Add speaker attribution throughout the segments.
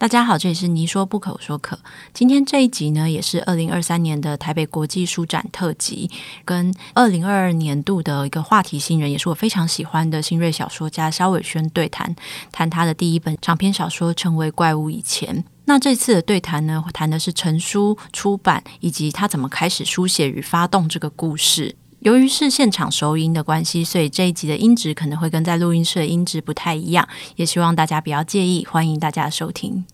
Speaker 1: 大家好，这里是你说不可，说可。今天这一集呢，也是二零二三年的台北国际书展特辑，跟二零二二年度的一个话题新人，也是我非常喜欢的新锐小说家萧伟轩对谈，谈他的第一本长篇小说《成为怪物以前》。那这次的对谈呢，谈的是成书出版以及他怎么开始书写与发动这个故事。由于是现场收音的关系，所以这一集的音质可能会跟在录音室的音质不太一样，也希望大家不要介意。欢迎大家收听。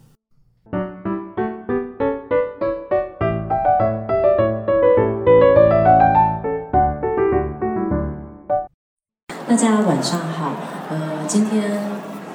Speaker 1: 大家晚上好，呃，今天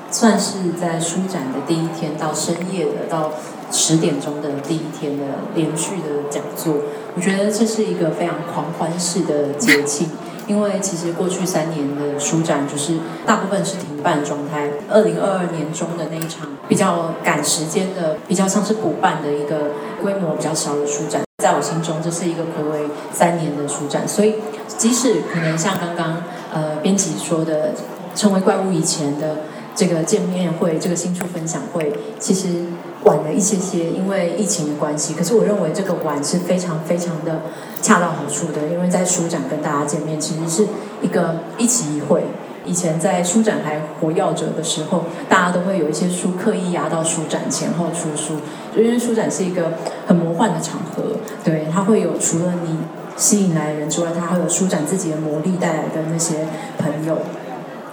Speaker 1: 算是在书展的第一天，到深夜的到十点钟的第一天的连续的讲座。我觉得这是一个非常狂欢式的节庆，因为其实过去三年的书展就是大部分是停办状态。二零二二年中的那一场比较赶时间的，比较像是补办的一个规模比较小的书展，在我心中这是一个睽违三年的书展。所以即使可能像刚刚呃编辑说的，成为怪物以前的这个见面会，这个新书分享会，其实。晚了一些些，因为疫情的关系。可是我认为这个晚是非常非常的恰到好处的，因为在书展跟大家见面，其实是一个一期一会。以前在书展还活跃着的时候，大家都会有一些书刻意压到书展前后出书，因为书展是一个很魔幻的场合，对，它会有除了你吸引来的人之外，它还有书展自己的魔力带来的那些朋友。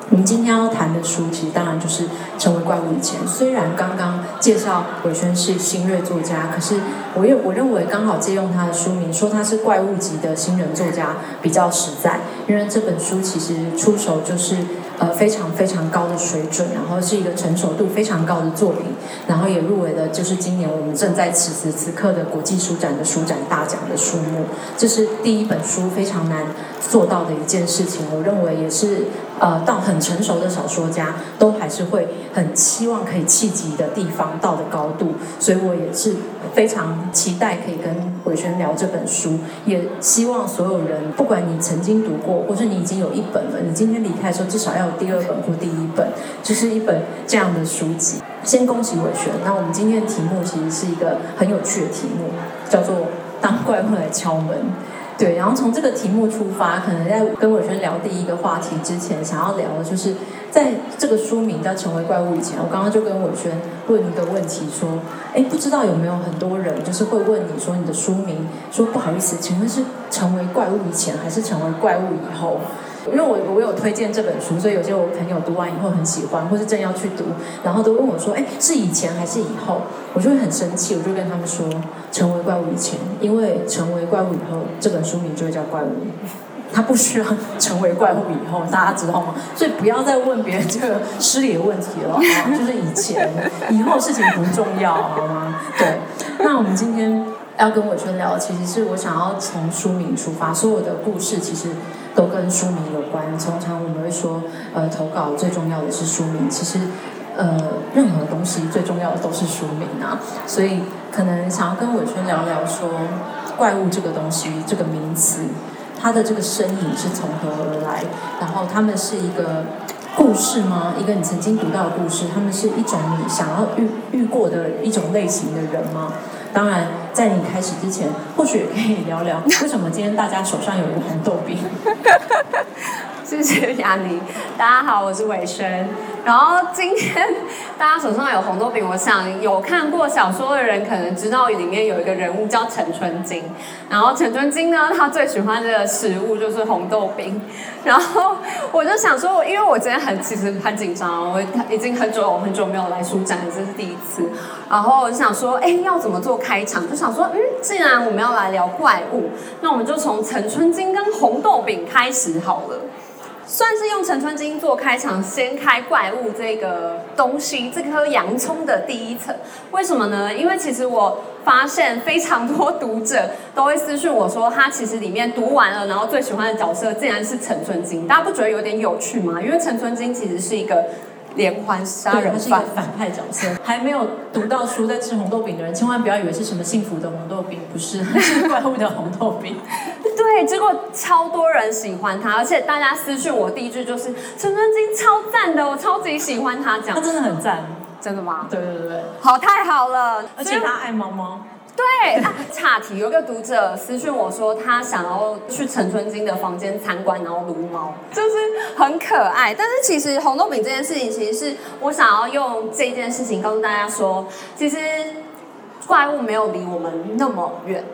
Speaker 1: 我们今天要谈的书，其实当然就是《成为怪物以前》。虽然刚刚介绍伟轩是新锐作家，可是我也我认为刚好借用他的书名，说他是怪物级的新人作家比较实在，因为这本书其实出手就是呃非常非常高的水准，然后是一个成熟度非常高的作品，然后也入围了就是今年我们正在此时此刻的国际书展的书展大奖的书目。这是第一本书非常难做到的一件事情，我认为也是。呃，到很成熟的小说家，都还是会很期望可以企及的地方到的高度，所以我也是非常期待可以跟伟轩聊这本书，也希望所有人，不管你曾经读过，或是你已经有一本了，你今天离开的时候至少要有第二本或第一本，就是一本这样的书籍。先恭喜伟轩，那我们今天的题目其实是一个很有趣的题目，叫做“当怪物来敲门”。对，然后从这个题目出发，可能在跟伟轩聊第一个话题之前，想要聊的就是，在这个书名叫《成为怪物》以前，我刚刚就跟伟轩问一个问题，说，哎，不知道有没有很多人就是会问你说，你的书名，说不好意思，请问是成为怪物以前，还是成为怪物以后？因为我我有推荐这本书，所以有些我朋友读完以后很喜欢，或是正要去读，然后都问我说：“哎，是以前还是以后？”我就会很生气，我就跟他们说：“成为怪物以前，因为成为怪物以后，这本书名就会叫怪物，它不需要成为怪物以后，大家知道吗？所以不要再问别人这个失礼的问题了，就是以前、以后事情不重要，好吗？对。那我们今天要跟伟春聊，其实是我想要从书名出发，所有的故事其实。都跟书名有关。通常我们会说，呃，投稿最重要的是书名。其实，呃，任何东西最重要的都是书名啊。所以，可能想要跟伟轩聊聊说，怪物这个东西，这个名词，它的这个身影是从何而来？然后，他们是一个故事吗？一个你曾经读到的故事？他们是一种你想要遇遇过的一种类型的人吗？当然，在你开始之前，或许也可以聊聊为什么今天大家手上有一个红豆饼。谢谢雅尼，大家好，我是伟轩。然后今天大家手上有红豆饼，我想有看过小说的人可能知道里面有一个人物叫陈春金。然后陈春金呢，他最喜欢的食物就是红豆饼。然后我就想说，因为我今天很其实很紧张，我已经很久很久没有来书展，这是第一次。然后我就想说，哎，要怎么做开场？就想说，嗯，既然我们要来聊怪物，那我们就从陈春金跟红豆饼开始好了。算是用陈春金做开场，掀开怪物这个东西，这颗洋葱的第一层。为什么呢？因为其实我
Speaker 2: 发现非常多读者都会私讯我说，他其实里面读完了，然后最喜欢的角色竟然是陈春金。大家不觉得有点有趣吗？因为陈春金其实是一个。连环杀人犯，他是一个反派角色。还没有读到书在吃红豆饼的人，千万不要以为是什么幸福的红豆饼，不是，是怪物的红豆饼。对，结果超多人喜欢他，而且大家私讯我第一句就是陈春金超赞的，我超级喜欢他讲。他真的很赞，真的吗？对对对，好，太好了，而且他爱猫猫。对，啊，岔题，有个读者私讯我说，他想要去陈春金的房间参观，然后撸猫，就是很可爱。但是其实红豆饼这件事情，其实是我想要用这件事情告诉大家说，其实怪物没有离我们那么远。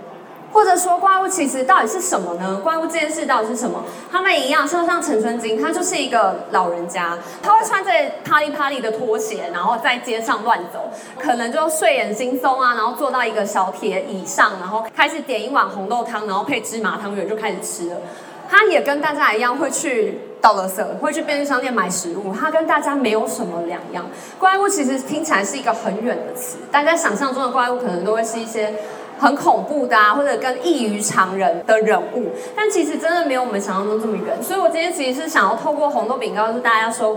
Speaker 2: 或者说怪物其实到底是什么呢？怪物这件事到底是什么？他们一样，就像陈春金，他就是一个老人家，他会穿着啪里啪里的拖鞋，然后在街上乱走，可能就睡眼惺忪啊，然后坐到一个小铁椅上，然后开始点一碗红豆汤，然后配芝麻汤圆就开始吃了。他也跟大家一样会去倒垃圾，会去便利商店买食物，他跟大家没有什么两样。怪物其实听起来是一个很远的词，大家想象中的怪物可能都会是一些。很恐怖的啊，或者跟异于常人的人物，但其实真的没有我们想象中这么远。所以我今天其实是想要透过红豆饼告诉大家说，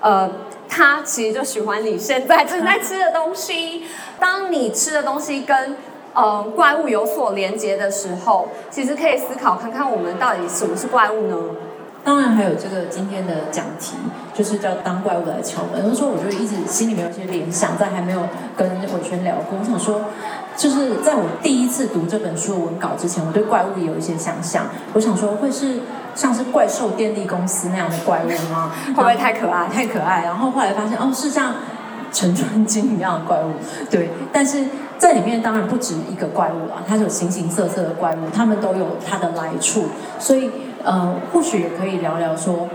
Speaker 2: 呃，他其实就喜欢你现在正在吃的东西。当你吃的东西跟呃怪物有所连接的时候，其实可以思考看看我们到底什么是怪物呢？当然还有这个今天的讲题，就是叫当怪物来敲门。有时候我就一直心里面有些联想，在还没有跟伟轩聊过，我想说。就是在我第一次读这本书的文稿之前，我对怪物也有一些想象。我想说，会是像是怪兽电力公司那样的怪物吗？会不会太可爱？太可爱。然后后来发现，哦，是像陈春金一样的怪物。对，但是在里面当然不止一个怪物了，它是有形形色色的怪物，它们都有它的来处。所以，呃，或许也可以聊聊说，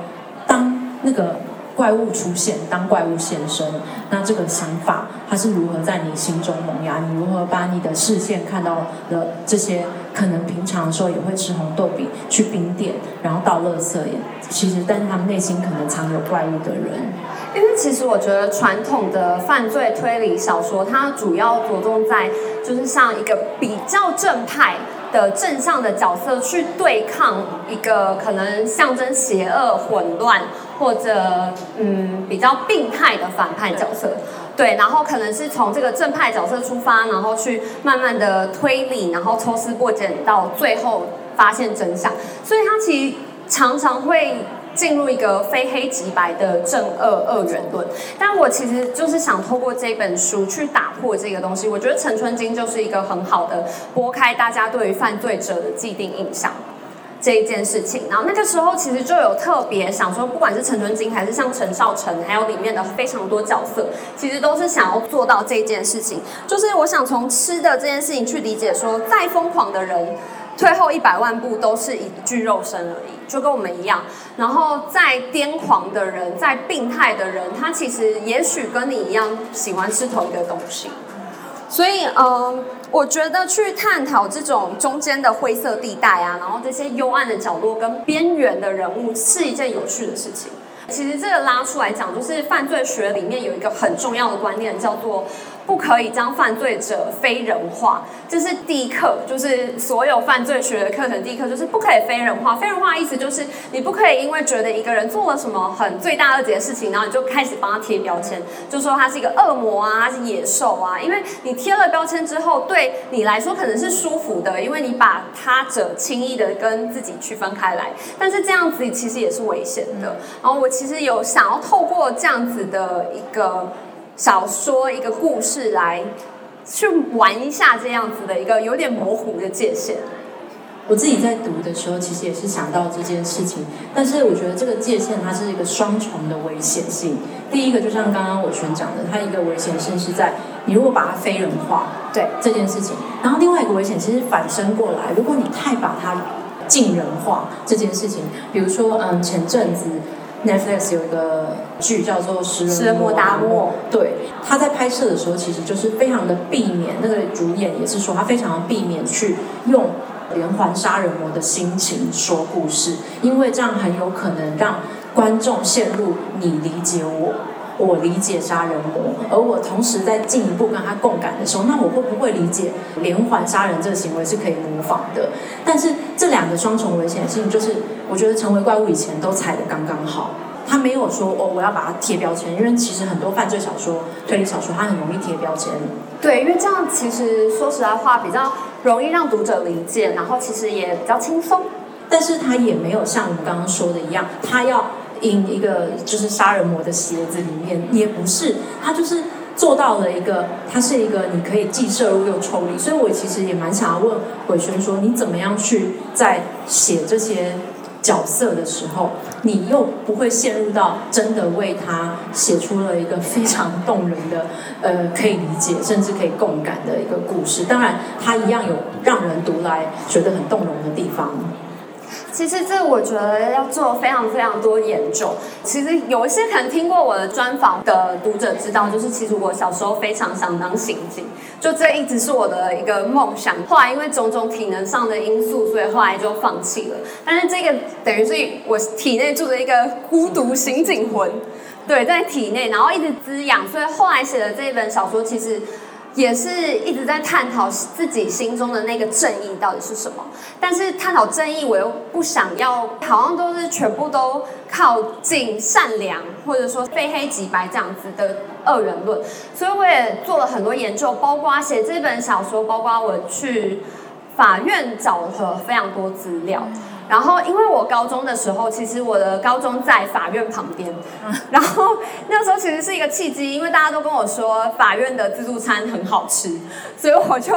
Speaker 2: 当那个。怪物出现，当怪物现身，那这个想法它是如何在你心中萌芽？你如何把你的视线看到了这些可能平常的时候也会吃红豆饼、去冰店，然后倒垃圾也其实，但是他们内心可能藏有怪物的人。因为其实我觉得传统的犯罪推理小说，它主要着重在就是像一个比较正派的正向的角色去对抗一个可能象征邪恶、混乱。或者嗯，比较病态的反派角色，对，然后可能是从这个正派角色出发，然后去慢慢的推理，然后抽丝剥茧，到最后发现真相。所以他其实常常会进入一个非黑即白的正恶二元论。但我其实就是想透过这本书去打破这个东西。我觉得陈春金就是一个很好的拨开大家对于犯罪者的既定印象。这一件事情，然后那个时候其实就有特别想说，不管是陈春金还是像陈少成，还有里面的非常多角色，其实都是想要做到这件事情。就是我想从吃的这件事情去理解说，再疯狂的人，退后一百万步都是一具肉身而已，就跟我们一样。然后再癫狂的人，再病态的人，他其实也许跟你一样喜欢吃同一个东西。所以，嗯。我觉得去探讨这种中间的灰色地带啊，然后这些幽暗的角落跟边缘的人物，是一件有趣的事情。其实这个拉出来讲，就是犯罪学里面有一个很重要的观念，叫做。不可以将犯罪者非人化，这是第一课，就是所有犯罪学的课程。第一课就是不可以非人化。非人化的意思就是你不可以因为觉得一个人做了什么很罪大恶极的事情，然后你就开始帮他贴标签，就说他是一个恶魔啊，他是野兽啊。因为你贴了标签之后，对你来说可能是舒服的，因为你把他者轻易的跟自己区分开来。但是这样子其实也是危险的。然后我其实有想要透过这样子的一个。小说一个故事来去玩一下这样子的一个有点模糊的界限。我自己在读的时候，其实也是想到这件事情，但是我觉得这个界限它是一个双重的危险性。第一个就像刚刚我全讲的，它一个危险性是在你如果把它非人化，对这件事情，然后另外一个危险其实反身过来，如果你太把它近人化这件事情，比如说嗯前阵子。Netflix 有一个剧叫做《食人魔达莫》，对，他在拍摄的时候，其实就是非常的避免，那个主演也是说，他非常的避免去用连环杀人魔的心情说故事，因为这样很有可能让观众陷入你理解我
Speaker 1: 我理解杀人魔，而我同时在进一步跟他共感的时候，那我会不会理解连环杀人这个行为是可以模仿的？但是这两个双重危险性，就是我觉得成为怪物以前都踩得刚刚好。他没有说哦，我要把它贴标签，因为其实很多犯罪小说、推理小说，它很容易贴标签。
Speaker 2: 对，因为这样其实说实在话，比较容易让读者理解，然后其实也比较轻松。
Speaker 1: 但是他也没有像我们刚刚说的一样，他要 in 一个就是杀人魔的鞋子里面，也不是，他就是做到了一个，他是一个你可以既摄入又抽离。所以我其实也蛮想要问玮轩说，你怎么样去在写这些？角色的时候，你又不会陷入到真的为他写出了一个非常动人的，呃，可以理解甚至可以共感的一个故事。当然，他一样有让人读来觉得很动容的地方。
Speaker 2: 其实这我觉得要做非常非常多研究。其实有一些可能听过我的专访的读者知道，就是其实我小时候非常想当刑警，就这一直是我的一个梦想。后来因为种种体能上的因素，所以后来就放弃了。但是这个等于是我体内住着一个孤独刑警魂，对，在体内，然后一直滋养。所以后来写的这一本小说，其实。也是一直在探讨自己心中的那个正义到底是什么，但是探讨正义，我又不想要，好像都是全部都靠近善良，或者说非黑即白这样子的二元论，所以我也做了很多研究，包括写这本小说，包括我去法院找了非常多资料。然后，因为我高中的时候，其实我的高中在法院旁边，然后那时候其实是一个契机，因为大家都跟我说法院的自助餐很好吃，所以我就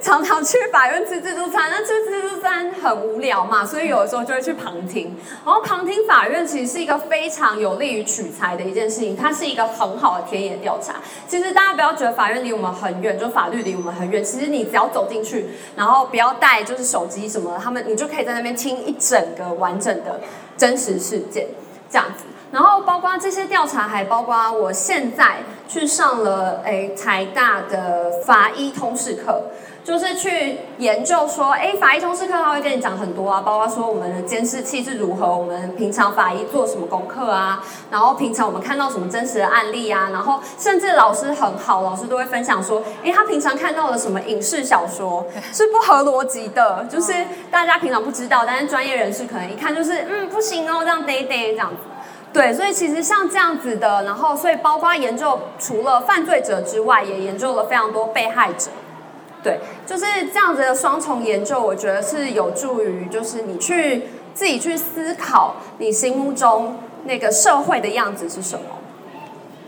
Speaker 2: 常常去法院吃自助餐。那吃自助餐很无聊嘛，所以有的时候就会去旁听。然后旁听法院其实是一个非常有利于取材的一件事情，它是一个很好的田野调查。其实大家不要觉得法院离我们很远，就法律离我们很远，其实你只要走进去，然后不要带就是手机什么，他们你就可以在那边听。一整个完整的真实事件这样子，然后包括这些调查，还包括我现在去上了诶台大的法医通识课。就是去研究说，哎，法医通识课他会跟你讲很多啊，包括说我们的监视器是如何，我们平常法医做什么功课啊，然后平常我们看到什么真实的案例啊，然后甚至老师很好，老师都会分享说，哎，他平常看到了什么影视小说 是不合逻辑的，就是大家平常不知道，但是专业人士可能一看就是，嗯，不行哦，这样得得这样子，对，所以其实像这样子的，然后所以包括研究除了犯罪者之外，也研究了非常多被害者。对，就是这样子的双重研究，我觉得是有助于，就是你去自己去思考你心目中那个社会的样子是什么。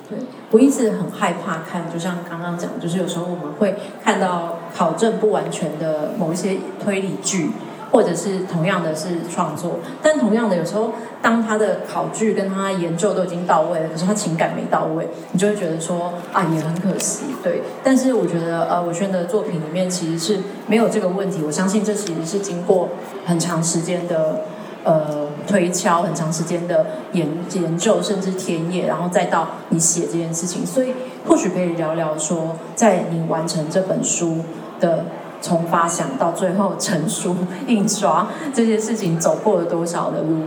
Speaker 1: 对，我一直很害怕看，就像刚刚讲，就是有时候我们会看到考证不完全的某一些推理剧。或者是同样的是创作，但同样的有时候，当他的考据跟他研究都已经到位了，可是他情感没到位，你就会觉得说啊，也很可惜，对。但是我觉得呃，玮轩的作品里面其实是没有这个问题，我相信这其实是经过很长时间的呃推敲，很长时间的研研究，甚至田野，然后再到你写这件事情，所以或许可以聊聊说，在你完成这本书的。从发想到最后成书、印刷这些事情，走过了多少的路？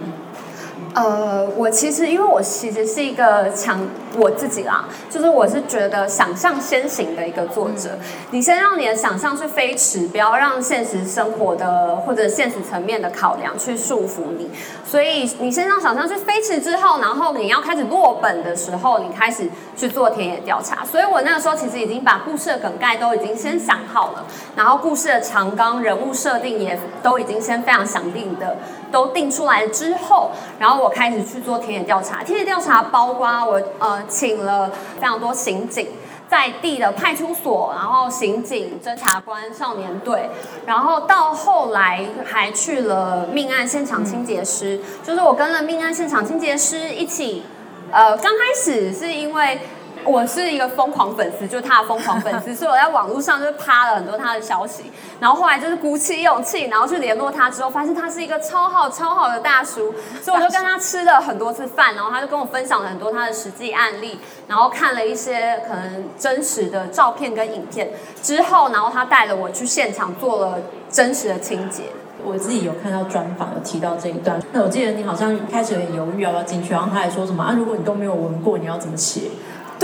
Speaker 2: 呃，我其实因为我其实是一个强我自己啦，就是我是觉得想象先行的一个作者。你先让你的想象去飞驰，不要让现实生活的或者现实层面的考量去束缚你。所以你先让想象去飞驰之后，然后你要开始落本的时候，你开始去做田野调查。所以我那个时候其实已经把故事的梗概都已经先想好了，然后故事的长纲、人物设定也都已经先非常想定的都定出来之后，然后。我开始去做田野调查，田野调查包括我呃请了非常多刑警在地的派出所，然后刑警、侦查官、少年队，然后到后来还去了命案现场清洁师，就是我跟了命案现场清洁师一起，呃，刚开始是因为。我是一个疯狂粉丝，就是他的疯狂粉丝，所以我在网络上就趴了很多他的消息，然后后来就是鼓起勇气，然后去联络他之后，发现他是一个超好超好的大叔，所以我就跟他吃了很多次饭，然后他就跟我分享了很多他的实际案例，然后看了一些可能真实的照片跟影片之后，然后他带了我去现场做了真实的清洁。
Speaker 1: 我自己有看到专访有提到这一段。那我记得你好像开始有点犹豫要不要进去，然后他还说什么啊？如果你都没有闻过，你要怎么写？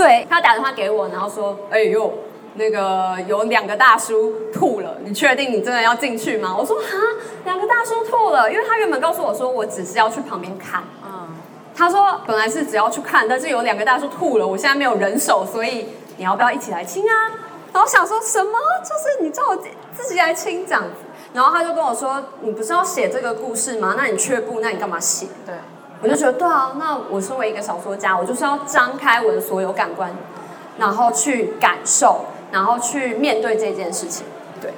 Speaker 2: 对，他打电话给我，然后说：“哎呦，那个有两个大叔吐了，你确定你真的要进去吗？”我说：“哈，两个大叔吐了，因为他原本告诉我说我只是要去旁边看。”嗯，他说本来是只要去看，但是有两个大叔吐了，我现在没有人手，所以你要不要一起来清啊？然后想说什么？就是你叫我自己来清这样子。然后他就跟我说：“你不是要写这个故事吗？那你却步，那你干嘛写？”对。我就觉得对啊，那我身为一个小说家，我就是要张开我的所有感官，然后去感受，然后去面对这件事情。对，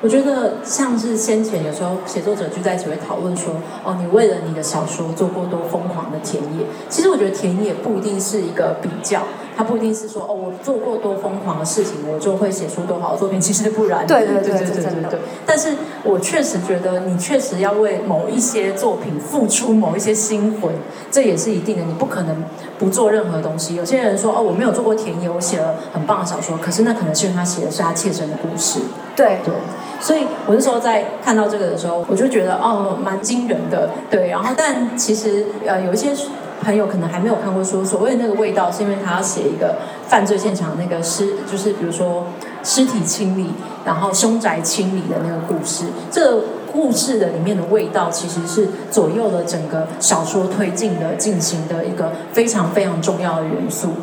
Speaker 1: 我觉得像是先前有时候写作者聚在一起会讨论说，哦，你为了你的小说做过多疯狂的田野。其实我觉得田野不一定是一个比较。他不一定是说哦，我做过多疯狂的事情，我就会写出多好的作品。其实不然。
Speaker 2: 对对对对对对对，对。
Speaker 1: 但是我确实觉得，你确实要为某一些作品付出某一些心魂，这也是一定的。你不可能不做任何东西。有些人说哦，我没有做过田野，我写了很棒的小说，可是那可能是因为他写的是他切身的故事。
Speaker 2: 对
Speaker 1: 对。所以我那时候在看到这个的时候，我就觉得哦，蛮惊人的。对。然后，但其实呃，有一些。朋友可能还没有看过书，所谓的那个味道，是因为他要写一个犯罪现场那个尸，就是比如说尸体清理，然后凶宅清理的那个故事。这个故事的里面的味道，其实是左右了整个小说推进的进行的一个非常非常重要的元素。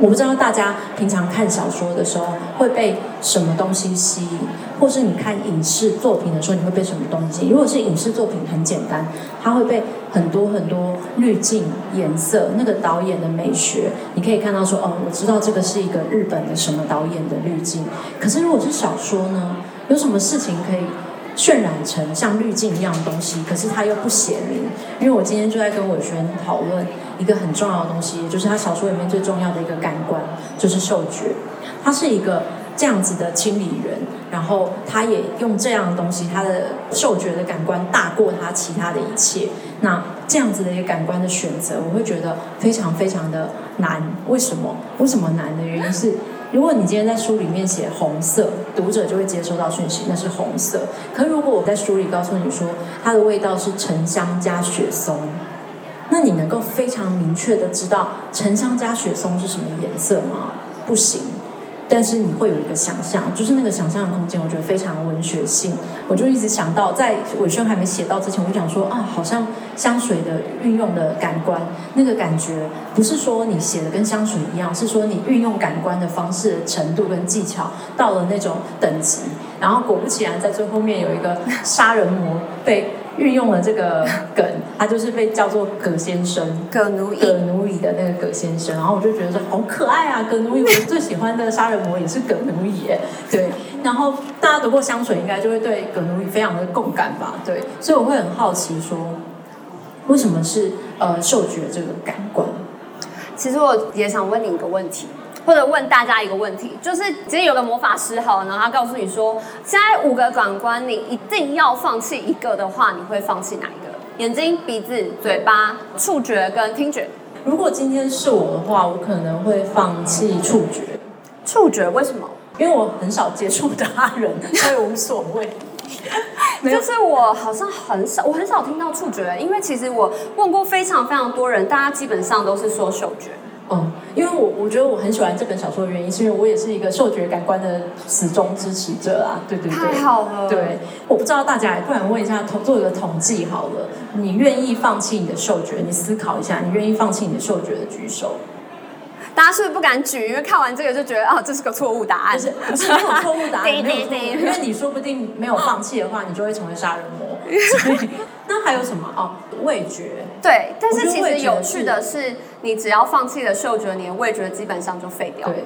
Speaker 1: 我不知道大家平常看小说的时候会被什么东西吸引，或是你看影视作品的时候你会被什么东西？如果是影视作品，很简单，它会被很多很多滤镜、颜色、那个导演的美学，你可以看到说，哦，我知道这个是一个日本的什么导演的滤镜。可是如果是小说呢？有什么事情可以渲染成像滤镜一样的东西？可是它又不写明。因为我今天就在跟伟轩讨论。一个很重要的东西，就是他小说里面最重要的一个感官，就是嗅觉。它是一个这样子的清理人，然后他也用这样的东西，他的嗅觉的感官大过他其他的一切。那这样子的一个感官的选择，我会觉得非常非常的难。为什么？为什么难的原因是，如果你今天在书里面写红色，读者就会接收到讯息，那是红色。可如果我在书里告诉你说，它的味道是沉香加雪松。那你能够非常明确的知道沉香加雪松是什么颜色吗？不行，但是你会有一个想象，就是那个想象的空间，我觉得非常文学性。我就一直想到，在伟轩还没写到之前，我就想说啊，好像香水的运用的感官，那个感觉不是说你写的跟香水一样，是说你运用感官的方式程度跟技巧到了那种等级。然后果不其然，在最后面有一个杀人魔被。运用了这个梗，他就是被叫做葛先生，
Speaker 2: 葛奴乙，
Speaker 1: 葛奴乙的那个葛先生，然后我就觉得说好可爱啊，葛奴乙，我最喜欢的杀人魔也是葛奴乙耶，对，然后大家读过香水，应该就会对葛奴乙非常的共感吧，对，所以我会很好奇说，为什么是呃嗅觉这个感官？
Speaker 2: 其实我也想问你一个问题。或者问大家一个问题，就是今天有个魔法师好，然后他告诉你说，现在五个感官你一定要放弃一个的话，你会放弃哪一个？眼睛、鼻子、嘴巴、触觉跟听觉。
Speaker 1: 如果今天是我的话，我可能会放弃触觉。
Speaker 2: 触觉为什么？
Speaker 1: 因为我很少接触他人，所以无所谓。
Speaker 2: 就是我好像很少，我很少听到触觉，因为其实我问过非常非常多人，大家基本上都是说嗅觉。
Speaker 1: 嗯，因为我我觉得我很喜欢这本小说的原因，是因为我也是一个嗅觉感官的死忠支持者啊，对对对，
Speaker 2: 太好了。
Speaker 1: 对，我不知道大家，不然问一下，做一个统计好了，你愿意放弃你的嗅觉？你思考一下，你愿意放弃你的嗅觉的举手。
Speaker 2: 大家是不是不敢举？因为看完这个就觉得啊，这是个错误答案。
Speaker 1: 就是不是没有错误答案，没有错误，因为你说不定没有放弃的话，你就会成为杀人魔。那还有什么？哦，味觉。
Speaker 2: 对，但是其实有趣的是，你只要放弃了嗅觉，你的味觉基本上就废掉了。对，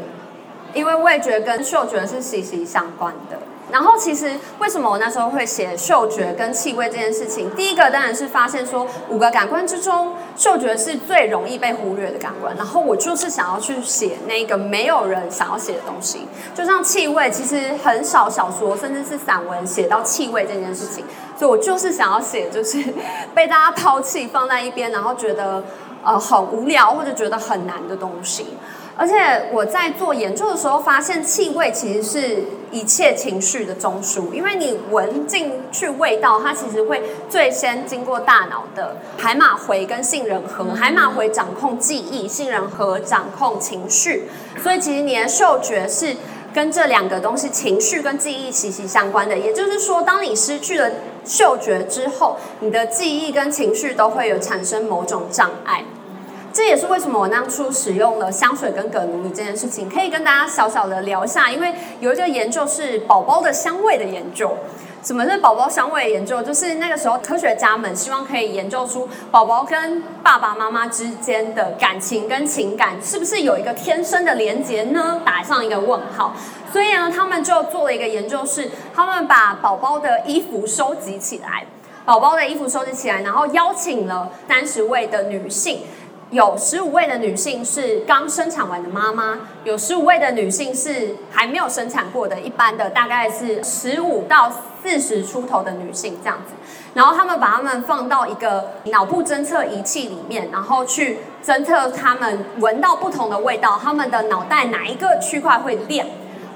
Speaker 2: 因为味觉跟嗅觉是息息相关的。然后其实为什么我那时候会写嗅觉跟气味这件事情？第一个当然是发现说五个感官之中，嗅觉是最容易被忽略的感官。然后我就是想要去写那个没有人想要写的东西，就像气味，其实很少小说甚至是散文写到气味这件事情。所以我就是想要写，就是被大家抛弃放在一边，然后觉得呃很无聊或者觉得很难的东西。而且我在做研究的时候发现，气味其实是一切情绪的中枢，因为你闻进去味道，它其实会最先经过大脑的海马回跟杏仁核，海马回掌控记忆，杏仁核掌控情绪，所以其实你的嗅觉是跟这两个东西情绪跟记忆息息相关的。也就是说，当你失去了嗅觉之后，你的记忆跟情绪都会有产生某种障碍。这也是为什么我当初使用了香水跟葛奴里这件事情，可以跟大家小小的聊一下。因为有一个研究是宝宝的香味的研究。什么是宝宝香味的研究？就是那个时候科学家们希望可以研究出宝宝跟爸爸妈妈之间的感情跟情感是不是有一个天生的连结呢？打上一个问号。所以呢，他们就做了一个研究，是他们把宝宝的衣服收集起来，宝宝的衣服收集起来，然后邀请了三十位的女性。有十五位的女性是刚生产完的妈妈，有十五位的女性是还没有生产过的，一般的大概是十五到四十出头的女性这样子。然后他们把他们放到一个脑部侦测仪器里面，然后去侦测他们闻到不同的味道，他们的脑袋哪一个区块会亮。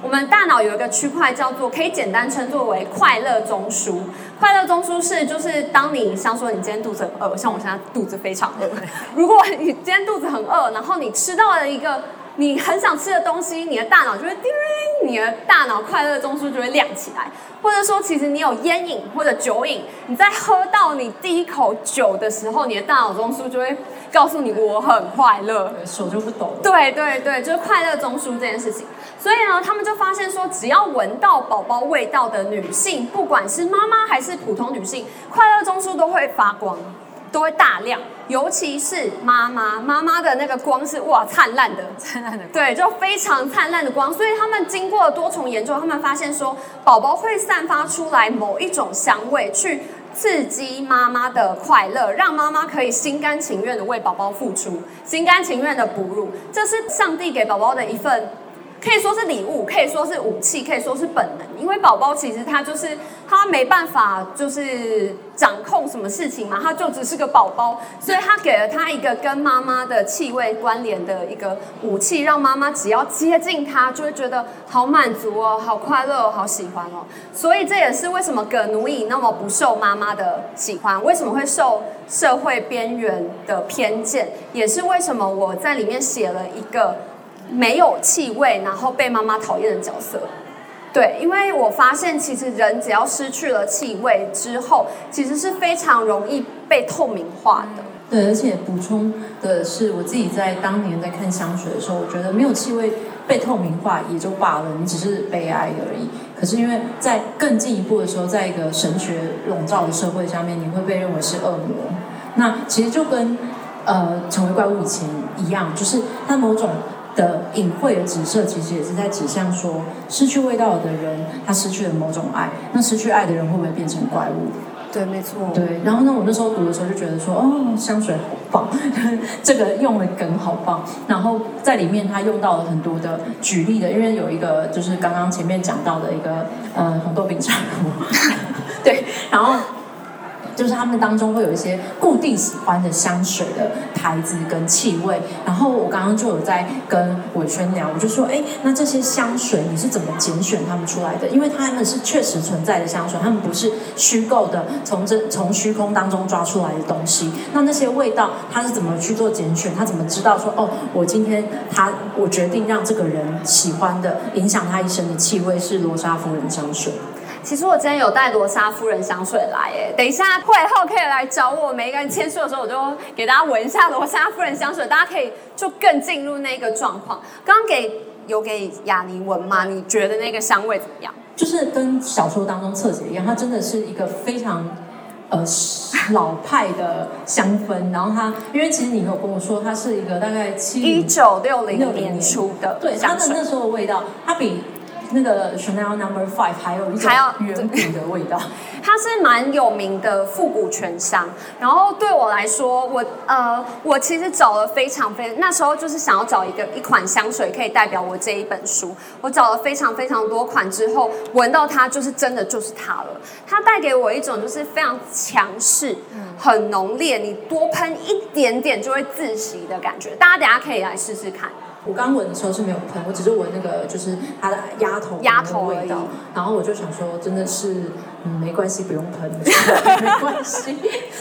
Speaker 2: 我们大脑有一个区块叫做，可以简单称作为快乐中枢。快乐中枢是就是当你像说你今天肚子很饿，像我现在肚子非常饿。如果你今天肚子很饿，然后你吃到了一个你很想吃的东西，你的大脑就会叮，你的大脑快乐中枢就会亮起来。或者说，其实你有烟瘾或者酒瘾，你在喝到你第一口酒的时候，你的大脑中枢就会告诉你我很快乐，
Speaker 1: 手就不抖了。
Speaker 2: 对对对，就是快乐中枢这件事情。所以呢，他们就发现说，只要闻到宝宝味道的女性，不管是妈妈还是普通女性，快乐中枢都会发光，都会大亮。尤其是妈妈，妈妈的那个光是哇灿烂的，灿烂的，对，就非常灿烂的光。所以他们经过了多重研究，他们发现说，宝宝会散发出来某一种香味，去刺激妈妈的快乐，让妈妈可以心甘情愿的为宝宝付出，心甘情愿的哺乳。这是上帝给宝宝的一份。可以说是礼物，可以说是武器，可以说是本能。因为宝宝其实他就是他没办法就是掌控什么事情嘛，他就只是个宝宝，所以他给了他一个跟妈妈的气味关联的一个武器，让妈妈只要接近他就会觉得好满足哦，好快乐，好喜欢哦。所以这也是为什么葛奴乙那么不受妈妈的喜欢，为什么会受社会边缘的偏见，也是为什么我在里面写了一个。没有气味，然后被妈妈讨厌的角色，对，因为我发现其实人只要失去了气味之后，其实是非常容易被透明化的。
Speaker 1: 对，而且补充的是，我自己在当年在看香水的时候，我觉得没有气味被透明化也就罢了，你只是悲哀而已。可是因为在更进一步的时候，在一个神学笼罩的社会下面，你会被认为是恶魔。那其实就跟呃成为怪物以前一样，就是它某种。的隐晦的指涉，其实也是在指向说，失去味道的人，他失去了某种爱。那失去爱的人会不会变成怪物？
Speaker 2: 对，没错。
Speaker 1: 对，然后呢，我那时候读的时候就觉得说，哦，香水好棒，这个用的梗好棒。然后在里面他用到了很多的举例的，因为有一个就是刚刚前面讲到的一个呃红豆饼茶 对，然后。就是他们当中会有一些固定喜欢的香水的牌子跟气味，然后我刚刚就有在跟伟轩聊，我就说，哎，那这些香水你是怎么拣选他们出来的？因为他们是确实存在的香水，他们不是虚构的，从这从虚空当中抓出来的东西。那那些味道他是怎么去做拣选？他怎么知道说，哦，我今天他我决定让这个人喜欢的，影响他一生的气味是罗莎夫人香水。
Speaker 2: 其实我今天有带罗莎夫人香水来，哎，等一下会后可以来找我，每一个人签书的时候，我就给大家闻一下罗莎夫人香水，大家可以就更进入那个状况。刚刚给有给雅尼闻吗？你觉得那个香味怎么样？
Speaker 1: 就是跟小说当中侧写一样，它真的是一个非常呃老派的香氛。然后它，因为其实你有跟我说，它是一个大概七
Speaker 2: 一九六零年出的，
Speaker 1: 对，它的那时候的味道，它比。那个 Chanel Number Five 还有一种远古的味道，
Speaker 2: 它是蛮有名的复古全香。然后对我来说，我呃，我其实找了非常非常，那时候就是想要找一个一款香水可以代表我这一本书。我找了非常非常多款之后，闻到它就是真的就是它了。它带给我一种就是非常强势、很浓烈，你多喷一点点就会窒息的感觉。大家等下可以来试试看。
Speaker 1: 我刚闻的时候是没有喷，我只是闻那个就是它的鸭头
Speaker 2: 鸭头味道，
Speaker 1: 然后我就想说，真的是嗯没关系，不用喷，没关系。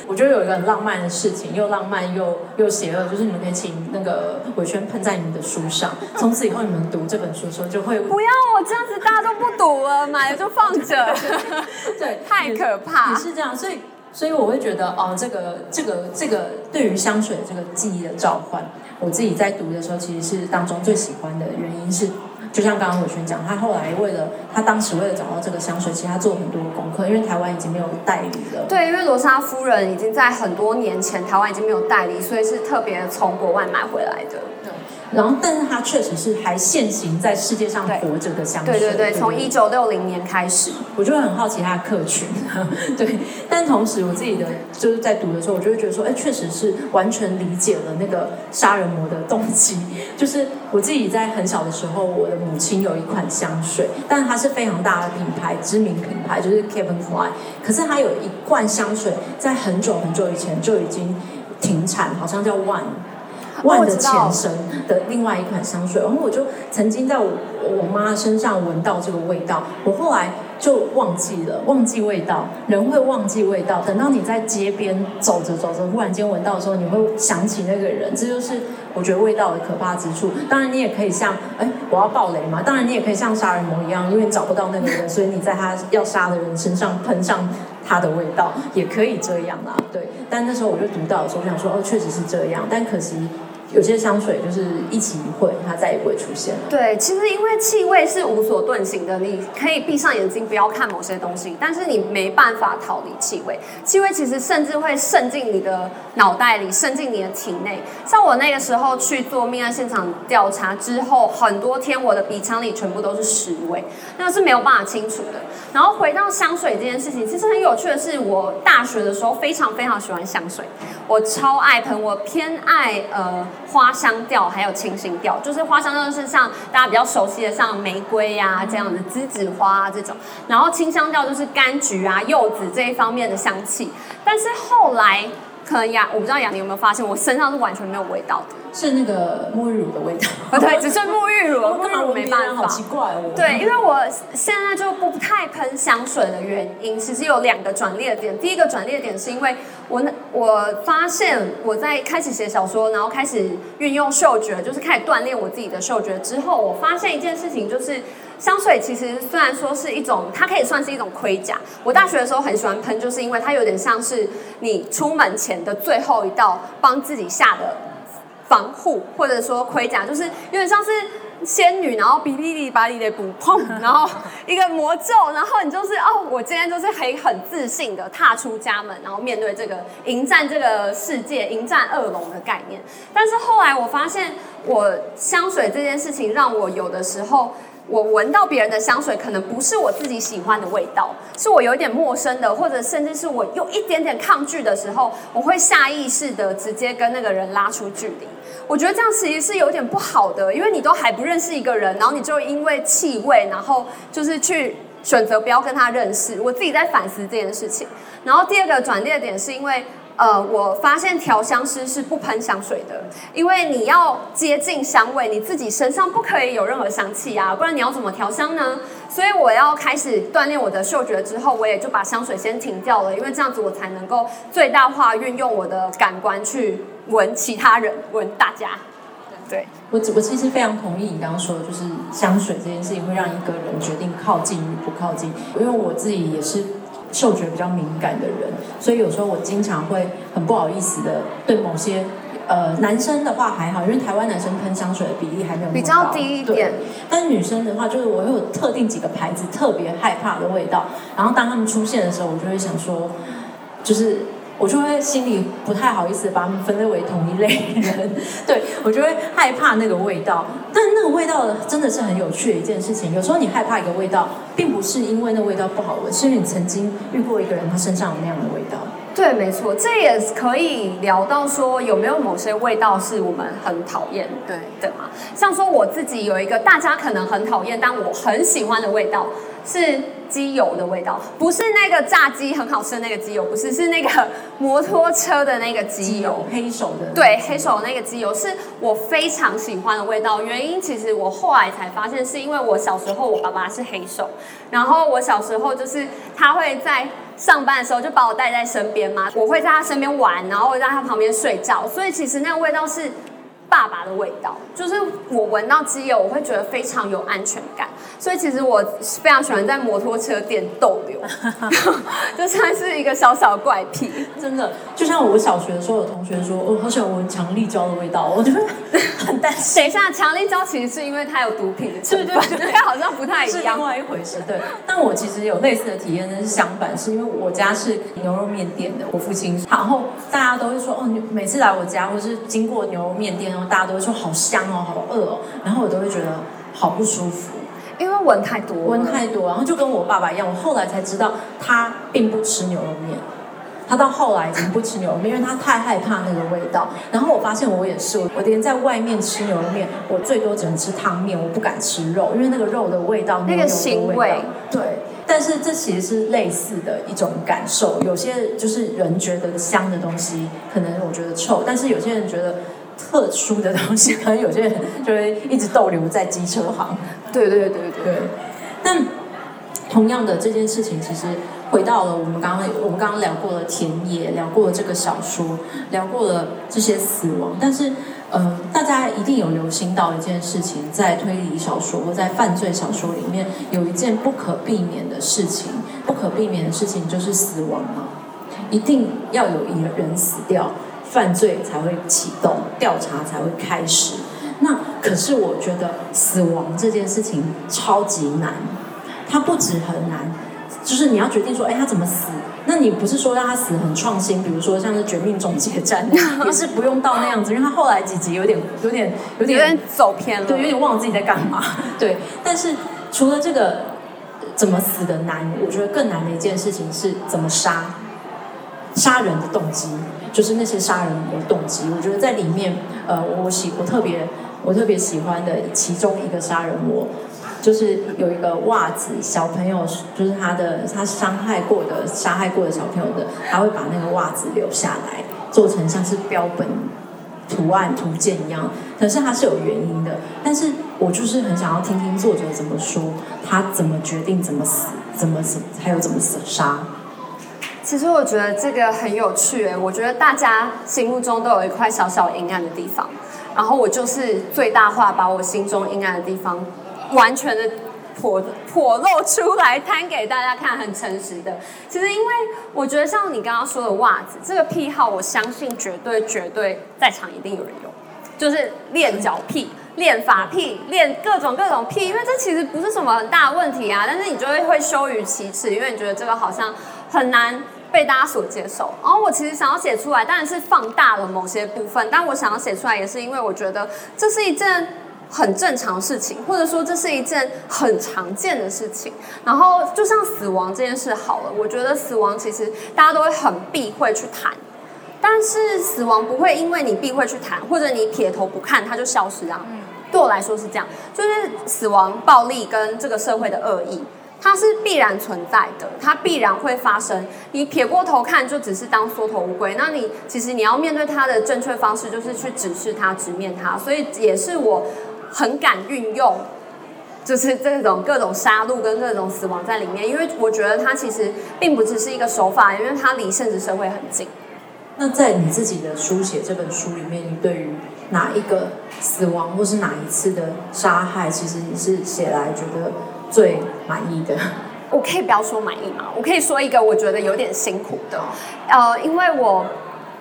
Speaker 1: 我觉得有一个很浪漫的事情，又浪漫又又邪恶，就是你们可以请那个伟轩喷在你们的书上，从此以后你们读这本书的时候就会
Speaker 2: 不要我这样子，大家都不读了，买了就放着，
Speaker 1: 对，
Speaker 2: 太可怕，
Speaker 1: 也是这样，所以所以我会觉得哦，这个这个这个对于香水这个记忆的召唤。我自己在读的时候，其实是当中最喜欢的原因是，就像刚刚伟轩讲，他后来为了他当时为了找到这个香水，其实他做很多功课，因为台湾已经没有代理了。
Speaker 2: 对，因为罗莎夫人已经在很多年前台湾已经没有代理，所以是特别从国外买回来的。
Speaker 1: 对。然后，但是它确实是还现行在世界上活着的香水。
Speaker 2: 对对对，从一九六零年开始，
Speaker 1: 我就会很好奇它的客群。对，但同时我自己的就是在读的时候，我就会觉得说，哎，确实是完全理解了那个杀人魔的动机。就是我自己在很小的时候，我的母亲有一款香水，但它是非常大的品牌，知名品牌，就是 Calvin Klein。可是它有一罐香水，在很久很久以前就已经停产，好像叫 One。万的前身的另外一款香水，然后我就曾经在我我妈身上闻到这个味道，我后来就忘记了，忘记味道，人会忘记味道。等到你在街边走着走着，忽然间闻到的时候，你会想起那个人，这就是我觉得味道的可怕之处。当然，你也可以像，哎，我要爆雷嘛。当然，你也可以像杀人魔一样，因为你找不到那个人，所以你在他要杀的人身上喷上他的味道，也可以这样啦。对，但那时候我就读到的时候，我想说，哦，确实是这样，但可惜。有些香水就是一起一会，它再也不会出现了。
Speaker 2: 对，其实因为气味是无所遁形的，你可以闭上眼睛不要看某些东西，但是你没办法逃离气味。气味其实甚至会渗进你的脑袋里，渗进你的体内。像我那个时候去做命案现场调查之后，很多天我的鼻腔里全部都是屎味，那是没有办法清除的。然后回到香水这件事情，其实很有趣的是，我大学的时候非常非常喜欢香水，我超爱喷，我偏爱呃。花香调还有清新调，就是花香调是像大家比较熟悉的，像玫瑰呀、啊、这样的栀子花、啊、这种，然后清香调就是柑橘啊、柚子这一方面的香气。但是后来可能雅，我不知道雅宁有没有发现，我身上是完全没有味道的。
Speaker 1: 是那个沐浴乳的味道，
Speaker 2: 对，只是沐浴乳，沐浴乳没办法。
Speaker 1: 好奇怪哦。
Speaker 2: 对，因为我现在就不太喷香水的原因，其实有两个转捩点。第一个转捩点是因为我我发现我在开始写小说，然后开始运用嗅觉，就是开始锻炼我自己的嗅觉之后，我发现一件事情，就是香水其实虽然说是一种，它可以算是一种盔甲。我大学的时候很喜欢喷，就是因为它有点像是你出门前的最后一道帮自己下的。防护或者说盔甲，就是有点像是仙女，然后哔哩哩把你的骨碰，然后一个魔咒，然后你就是哦，我今天就是可以很自信的踏出家门，然后面对这个迎战这个世界，迎战恶龙的概念。但是后来我发现，我香水这件事情让我有的时候。我闻到别人的香水，可能不是我自己喜欢的味道，是我有一点陌生的，或者甚至是我有一点点抗拒的时候，我会下意识的直接跟那个人拉出距离。我觉得这样其实是有点不好的，因为你都还不认识一个人，然后你就因为气味，然后就是去选择不要跟他认识。我自己在反思这件事情。然后第二个转捩点是因为。呃，我发现调香师是不喷香水的，因为你要接近香味，你自己身上不可以有任何香气啊，不然你要怎么调香呢？所以我要开始锻炼我的嗅觉之后，我也就把香水先停掉了，因为这样子我才能够最大化运用我的感官去闻其他人，闻大家。对，
Speaker 1: 我我其实非常同意你刚刚说的，就是香水这件事情会让一个人决定靠近与不靠近，因为我自己也是。嗅觉比较敏感的人，所以有时候我经常会很不好意思的对某些呃男生的话还好，因为台湾男生喷香水的比例还没有
Speaker 2: 比较低一点。
Speaker 1: 但是女生的话，就是我会有特定几个牌子特别害怕的味道，然后当他们出现的时候，我就会想说，就是。我就会心里不太好意思把他们分类为同一类人，对，我就会害怕那个味道。但那个味道真的是很有趣的一件事情。有时候你害怕一个味道，并不是因为那味道不好闻，是因为你曾经遇过一个人，他身上有那样的味道。
Speaker 2: 对，没错，这也可以聊到说有没有某些味道是我们很讨厌对的嘛？像说我自己有一个大家可能很讨厌，但我很喜欢的味道。是机油的味道，不是那个炸鸡很好吃的那个机油，不是，是那个摩托车的那个机油，
Speaker 1: 黑手的。
Speaker 2: 对，黑手的那个机油是我非常喜欢的味道。原因其实我后来才发现，是因为我小时候我爸爸是黑手，然后我小时候就是他会在上班的时候就把我带在身边嘛，我会在他身边玩，然后会在他旁边睡觉，所以其实那个味道是。爸爸的味道，就是我闻到机油，我会觉得非常有安全感。所以其实我非常喜欢在摩托车店逗留，就算是一个小小怪癖。
Speaker 1: 真的，就像我小学的时候，有同学说，我好喜欢闻强力胶的味道，我就很担心。
Speaker 2: 等一下，强力胶其实是因为它有毒品的成分，对对对，好像不太一样，是
Speaker 1: 另外一回事。对，但我其实有类似的体验，但是相反，是因为我家是牛肉面店的，我父亲，然后大家都会说，哦，你每次来我家，或是经过牛肉面店。然后大家都会说好香哦，好饿哦，然后我都会觉得好不舒服，
Speaker 2: 因为闻太多，
Speaker 1: 闻太多，然后就跟我爸爸一样，我后来才知道他并不吃牛肉面，他到后来已经不吃牛肉面，因为他太害怕那个味道。然后我发现我也是，我连在外面吃牛肉面，我最多只能吃汤面，我不敢吃肉，因为那个肉的味道，
Speaker 2: 那个腥味，
Speaker 1: 对。但是这其实是类似的一种感受，有些就是人觉得香的东西，可能我觉得臭，但是有些人觉得。特殊的东西，可能有些人就会一直逗留在机车行。
Speaker 2: 对对对对对。
Speaker 1: 但同样的这件事情，其实回到了我们刚刚我们刚刚聊过了田野，聊过了这个小说，聊过了这些死亡。但是，呃，大家一定有留心到一件事情，在推理小说或在犯罪小说里面，有一件不可避免的事情，不可避免的事情就是死亡嘛，一定要有一个人死掉。犯罪才会启动，调查才会开始。那可是我觉得死亡这件事情超级难，它不止很难，就是你要决定说，哎，他怎么死？那你不是说让他死很创新，比如说像是《绝命终结战》，也是不用到那样子，因为他后来几集有点、有点、有点，有点
Speaker 2: 走偏了，
Speaker 1: 对，有点忘了自己在干嘛。对，但是除了这个怎么死的难，我觉得更难的一件事情是怎么杀，杀人的动机。就是那些杀人的动机，我觉得在里面，呃，我喜我特别我特别喜欢的其中一个杀人魔，就是有一个袜子小朋友，就是他的他伤害过的杀害过的小朋友的，他会把那个袜子留下来，做成像是标本图案图鉴一样。可是他是有原因的，但是我就是很想要听听作者怎么说，他怎么决定怎么死，怎么死，还有怎么死杀。
Speaker 2: 其实我觉得这个很有趣诶，我觉得大家心目中都有一块小小阴暗的地方，然后我就是最大化把我心中阴暗的地方，完全的剖剖露出来，摊给大家看，很诚实的。其实因为我觉得像你刚刚说的袜子这个癖好，我相信绝对绝对在场一定有人有，就是练脚癖、练发癖、练各种各种癖，因为这其实不是什么很大问题啊，但是你就会会羞于启齿，因为你觉得这个好像很难。被大家所接受，然后我其实想要写出来，当然是放大了某些部分，但我想要写出来也是因为我觉得这是一件很正常的事情，或者说这是一件很常见的事情。然后就像死亡这件事好了，我觉得死亡其实大家都会很避讳去谈，但是死亡不会因为你避讳去谈，或者你撇头不看它就消失啊。对我来说是这样，就是死亡、暴力跟这个社会的恶意。它是必然存在的，它必然会发生。你撇过头看，就只是当缩头乌龟。那你其实你要面对它的正确方式，就是去直视它、直面它。所以也是我很敢运用，就是这种各种杀戮跟各种死亡在里面，因为我觉得它其实并不只是一个手法，因为它离现实社会很近。
Speaker 1: 那在你自己的书写这本书里面，你对于哪一个死亡或是哪一次的杀害，其实你是写来觉得？最满意的，
Speaker 2: 我可以不要说满意吗？我可以说一个我觉得有点辛苦的，呃，因为我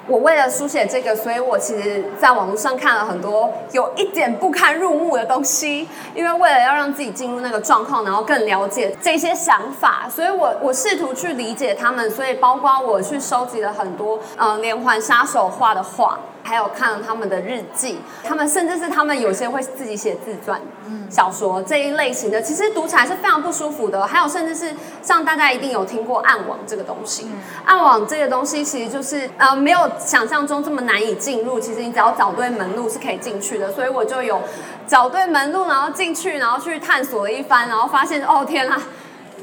Speaker 2: 我为了书写这个，所以我其实在网络上看了很多有一点不堪入目的东西，因为为了要让自己进入那个状况，然后更了解这些想法，所以我我试图去理解他们，所以包括我去收集了很多呃连环杀手画的画。还有看了他们的日记，他们甚至是他们有些会自己写自传、小说这一类型的，其实读起来是非常不舒服的。还有甚至是像大家一定有听过暗网这个东西，暗网这个东西其实就是呃没有想象中这么难以进入，其实你只要找对门路是可以进去的。所以我就有找对门路，然后进去，然后去探索了一番，然后发现哦天啊，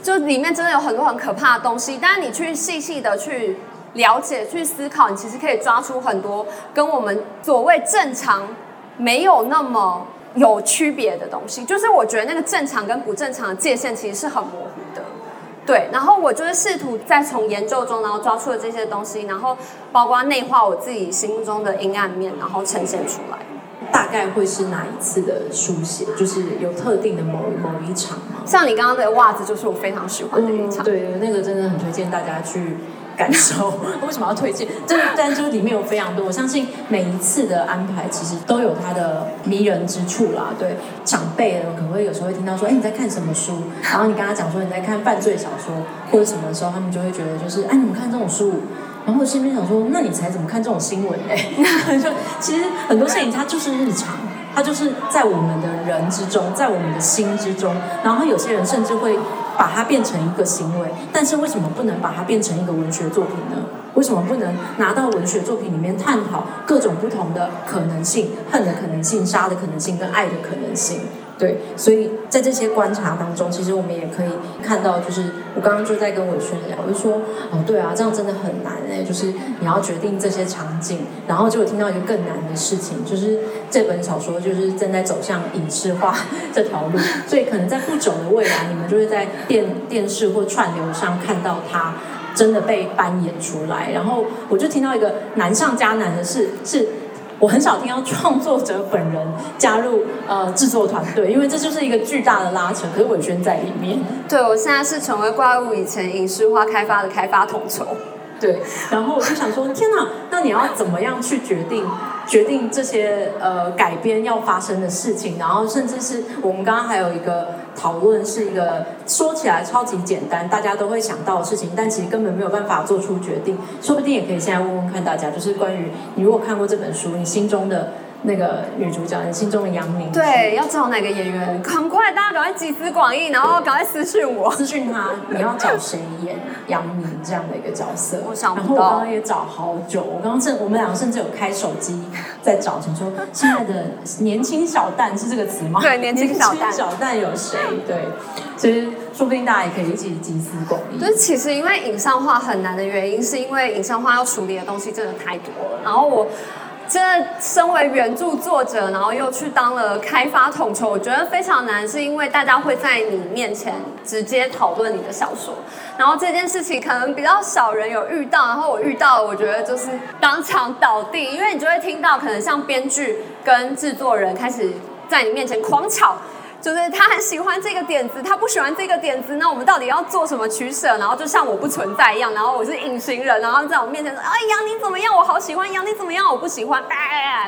Speaker 2: 就里面真的有很多很可怕的东西。但是你去细细的去。了解去思考，你其实可以抓出很多跟我们所谓正常没有那么有区别的东西。就是我觉得那个正常跟不正常的界限其实是很模糊的。对，然后我就是试图在从研究中，然后抓出了这些东西，然后包括内化我自己心目中的阴暗面，然后呈现出来。
Speaker 1: 大概会是哪一次的书写？就是有特定的某某一场吗？
Speaker 2: 像你刚刚的袜子，就是我非常喜欢的一场。
Speaker 1: 嗯，对，那个真的很推荐大家去。感受 为什么要推荐？这但这里面有非常多，我相信每一次的安排其实都有它的迷人之处啦。对，长辈可能会有时候会听到说，哎，你在看什么书？然后你跟他讲说你在看犯罪小说或者什么的时候，他们就会觉得就是，哎，你们看这种书？然后我心里想说，那你才怎么看这种新闻？哎，就其实很多事情它就是日常，它就是在我们的人之中，在我们的心之中。然后有些人甚至会。把它变成一个行为，但是为什么不能把它变成一个文学作品呢？为什么不能拿到文学作品里面探讨各种不同的可能性，恨的可能性、杀的可能性跟爱的可能性？对，所以在这些观察当中，其实我们也可以看到，就是我刚刚就在跟伟轩聊，我就说，哦，对啊，这样真的很难哎，就是你要决定这些场景，然后就有听到一个更难的事情，就是这本小说就是正在走向影视化这条路，所以可能在不久的未来，你们就会在电电视或串流上看到它真的被扮演出来。然后我就听到一个难上加难的事是。我很少听到创作者本人加入呃制作团队，因为这就是一个巨大的拉扯。可是伟轩在里面。
Speaker 2: 对，我现在是成为怪物以前影视化开发的开发统筹。
Speaker 1: 对，然后我就想说，天哪，那你要怎么样去决定决定这些呃改编要发生的事情？然后甚至是我们刚刚还有一个。讨论是一个说起来超级简单，大家都会想到的事情，但其实根本没有办法做出决定。说不定也可以现在问问看大家，就是关于你如果看过这本书，你心中的。那个女主角，你心中的杨明。
Speaker 2: 对，要找哪个演员？赶快，大家赶快集思广益，然后赶快私讯我，
Speaker 1: 私讯他，你要找谁演杨明这样的一个角色？
Speaker 2: 我想不到。
Speaker 1: 然后我刚刚也找好久，我刚刚甚，我们两个甚至有开手机在找，想说现在的年轻小旦是这个词吗？
Speaker 2: 对，年轻小旦。
Speaker 1: 小旦有谁？对，其实说不定大家也可以一起集思广益。
Speaker 2: 就是其实因为影像化很难的原因，是因为影像化要处理的东西真的太多了，然后我。真的，身为原著作者，然后又去当了开发统筹，我觉得非常难，是因为大家会在你面前直接讨论你的小说，然后这件事情可能比较少人有遇到，然后我遇到，我觉得就是当场倒地，因为你就会听到可能像编剧跟制作人开始在你面前狂吵。就是他很喜欢这个点子，他不喜欢这个点子，那我们到底要做什么取舍？然后就像我不存在一样，然后我是隐形人，然后在我面前说：“哎呀，你怎么样？我好喜欢杨，你怎么样？我不喜欢。”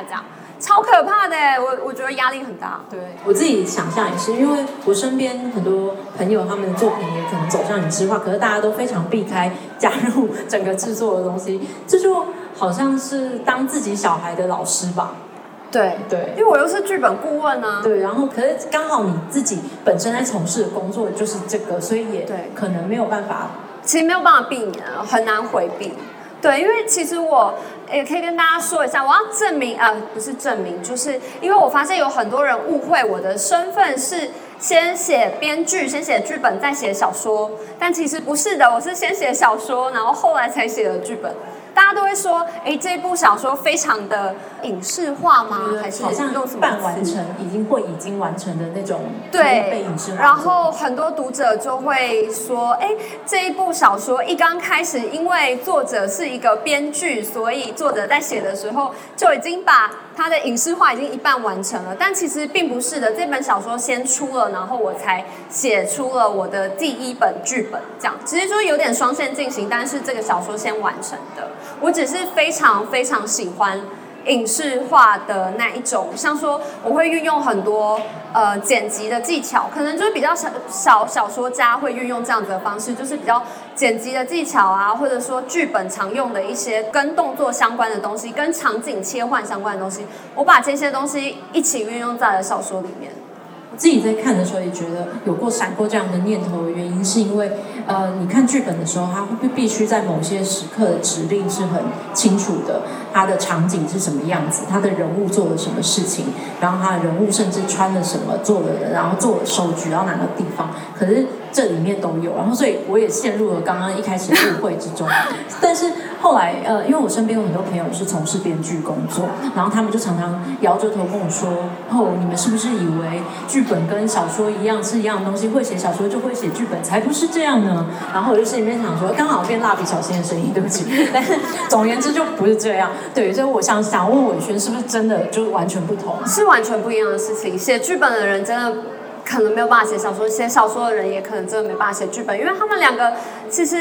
Speaker 2: 这样超可怕的，我我觉得压力很大。
Speaker 1: 对，我自己想象也是，因为我身边很多朋友他们的作品也可能走向影视化，可是大家都非常避开加入整个制作的东西，这就好像是当自己小孩的老师吧。
Speaker 2: 对对，因为我又是剧本顾问呢、啊。
Speaker 1: 对，然后可是刚好你自己本身在从事的工作就是这个，所以也对，可能没有办法，
Speaker 2: 其实没有办法避免，很难回避。对，因为其实我也可以跟大家说一下，我要证明啊、呃，不是证明，就是因为我发现有很多人误会我的身份是先写编剧，先写剧本，再写小说，但其实不是的，我是先写小说，然后后来才写的剧本。大家都会说，哎，这部小说非常的影视化吗？还是
Speaker 1: 好像用什么半完成，已经或已经完成的那种
Speaker 2: 对
Speaker 1: 被影视化。
Speaker 2: 然后很多读者就会说，哎，这一部小说一刚开始，因为作者是一个编剧，所以作者在写的时候就已经把他的影视化已经一半完成了。但其实并不是的，这本小说先出了，然后我才写出了我的第一本剧本，这样其实就是有点双线进行，但是这个小说先完成的。我只是非常非常喜欢影视化的那一种，像说我会运用很多呃剪辑的技巧，可能就是比较少小小说家会运用这样子的方式，就是比较剪辑的技巧啊，或者说剧本常用的一些跟动作相关的东西，跟场景切换相关的东西，我把这些东西一起运用在了小说里面。
Speaker 1: 自己在看的时候也觉得有过闪过这样的念头原因，是因为呃，你看剧本的时候，它会必须在某些时刻的指令是很清楚的，它的场景是什么样子，他的人物做了什么事情，然后他的人物甚至穿了什么，做了然后做了收据，然后哪个地方，可是这里面都有，然后所以我也陷入了刚刚一开始误会之中，但是。后来，呃，因为我身边有很多朋友是从事编剧工作，然后他们就常常摇着头跟我说：“哦，你们是不是以为剧本跟小说一样是一样的东西？会写小说就会写剧本，才不是这样呢？”然后我就心里面想说，刚好变蜡笔小新的声音，对不起。但是总而言之就不是这样。对，所以我想想问文轩，是不是真的就完全不同？
Speaker 2: 是完全不一样的事情。写剧本的人真的可能没有办法写小说，写小说的人也可能真的没办法写剧本，因为他们两个其实。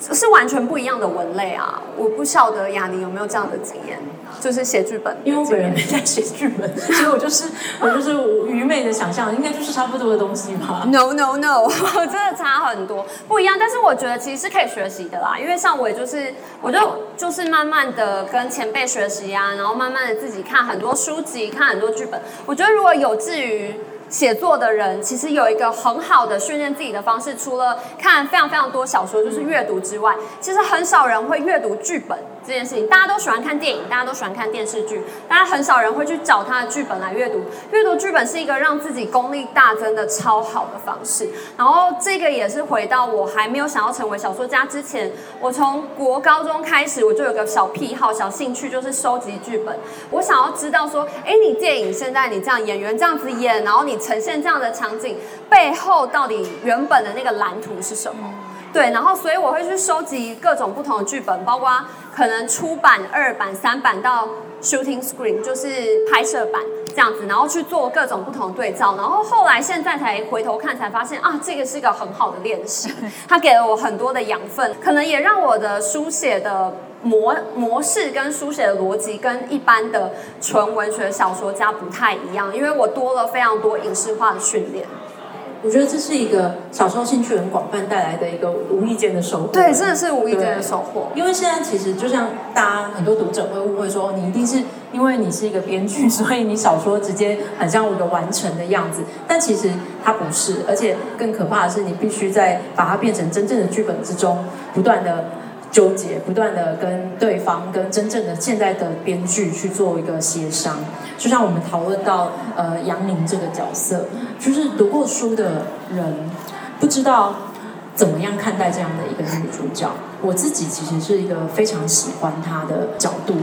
Speaker 2: 是完全不一样的文类啊！我不晓得雅尼有没有这样的经验，就是写剧本。
Speaker 1: 因为我本人没在写剧本，所以我就是我就是愚昧的想象，应该就是差不多的东西吧。
Speaker 2: No No No，真的差很多，不一样。但是我觉得其实是可以学习的啦，因为像我也就是，我就就是慢慢的跟前辈学习啊，然后慢慢的自己看很多书籍，看很多剧本。我觉得如果有志于。写作的人其实有一个很好的训练自己的方式，除了看非常非常多小说，就是阅读之外，其实很少人会阅读剧本。这件事情。大家都喜欢看电影，大家都喜欢看电视剧，大家很少人会去找他的剧本来阅读。阅读剧本是一个让自己功力大增的超好的方式。然后这个也是回到我还没有想要成为小说家之前，我从国高中开始我就有个小癖好、小兴趣，就是收集剧本。我想要知道说，哎，你电影现在你这样演员这样子演，然后你。呈现这样的场景背后到底原本的那个蓝图是什么？对，然后所以我会去收集各种不同的剧本，包括可能初版、二版、三版到 shooting screen，就是拍摄版这样子，然后去做各种不同的对照，然后后来现在才回头看才发现啊，这个是一个很好的练习，它给了我很多的养分，可能也让我的书写的。模模式跟书写的逻辑跟一般的纯文学小说家不太一样，因为我多了非常多影视化的训练。
Speaker 1: 我觉得这是一个小时候兴趣很广泛带来的一个无意间的收获。
Speaker 2: 对，真的是无意间的收获。
Speaker 1: 因为现在其实就像大家很多读者会误会说，你一定是因为你是一个编剧，所以你小说直接很像一个完成的样子。但其实它不是，而且更可怕的是，你必须在把它变成真正的剧本之中，不断的。纠结，不断的跟对方、跟真正的现在的编剧去做一个协商。就像我们讨论到，呃，杨宁这个角色，就是读过书的人不知道怎么样看待这样的一个女主角。我自己其实是一个非常喜欢她的角度，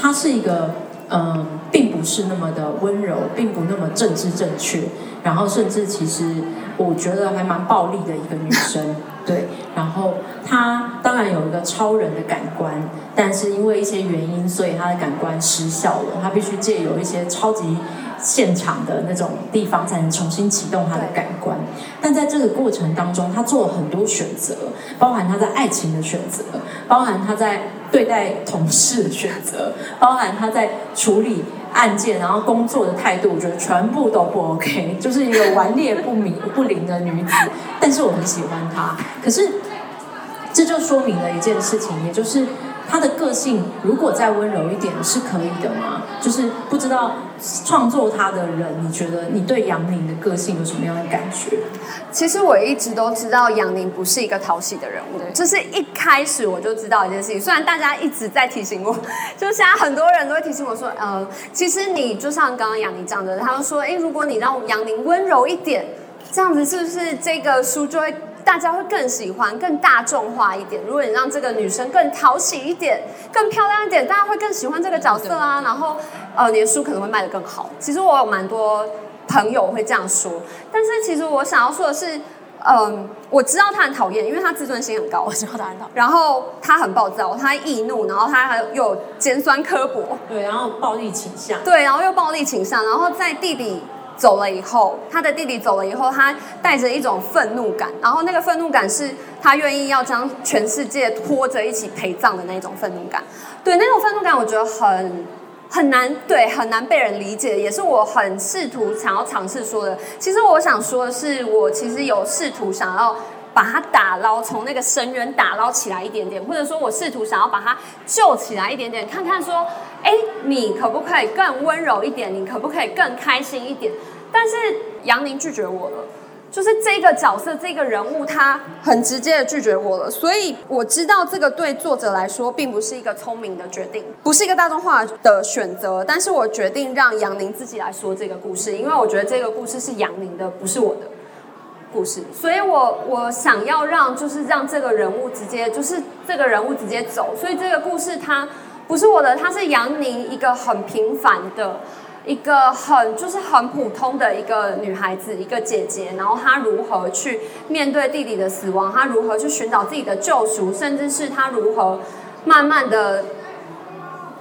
Speaker 1: 她是一个嗯、并不是那么的温柔，并不那么政治正确，然后甚至其实我觉得还蛮暴力的一个女生。对，然后他当然有一个超人的感官，但是因为一些原因，所以他的感官失效了。他必须借由一些超级现场的那种地方，才能重新启动他的感官。但在这个过程当中，他做了很多选择，包含他在爱情的选择，包含他在对待同事的选择，包含他在处理。案件，然后工作的态度，我觉得全部都不 OK，就是一个顽劣不明不灵的女子。但是我很喜欢她，可是这就说明了一件事情，也就是。他的个性如果再温柔一点是可以的吗？就是不知道创作他的人，你觉得你对杨宁的个性有什么样的感觉？
Speaker 2: 其实我一直都知道杨宁不是一个讨喜的人物，就是一开始我就知道一件事情。虽然大家一直在提醒我，就现在很多人都会提醒我说，呃，其实你就像刚刚杨宁讲的，他们说，哎，如果你让杨宁温柔一点，这样子是不是这个书就会？大家会更喜欢，更大众化一点。如果你让这个女生更讨喜一点，更漂亮一点，大家会更喜欢这个角色啊。然后，呃，你的书可能会卖得更好。其实我有蛮多朋友会这样说，但是其实我想要说的是，嗯、呃，我知道他很讨厌，因为他自尊心很高。我知道他很讨厌。然后他很暴躁，他易怒，然后他还有尖酸刻薄。
Speaker 1: 对，然后暴力倾向。
Speaker 2: 对，然后又暴力倾向，然后在弟弟。走了以后，他的弟弟走了以后，他带着一种愤怒感，然后那个愤怒感是他愿意要将全世界拖着一起陪葬的那种愤怒感。对，那种愤怒感，我觉得很很难，对，很难被人理解，也是我很试图想要尝试说的。其实我想说的是，我其实有试图想要把他打捞，从那个深渊打捞起来一点点，或者说我试图想要把他救起来一点点，看看说，哎，你可不可以更温柔一点？你可不可以更开心一点？但是杨宁拒绝我了。就是这个角色，这个人物，他很直接的拒绝我了，所以我知道这个对作者来说并不是一个聪明的决定，不是一个大众化的选择。但是我决定让杨宁自己来说这个故事，因为我觉得这个故事是杨宁的，不是我的故事。所以我我想要让，就是让这个人物直接，就是这个人物直接走。所以这个故事它不是我的，它是杨宁一个很平凡的。一个很就是很普通的一个女孩子，一个姐姐，然后她如何去面对弟弟的死亡，她如何去寻找自己的救赎，甚至是她如何慢慢的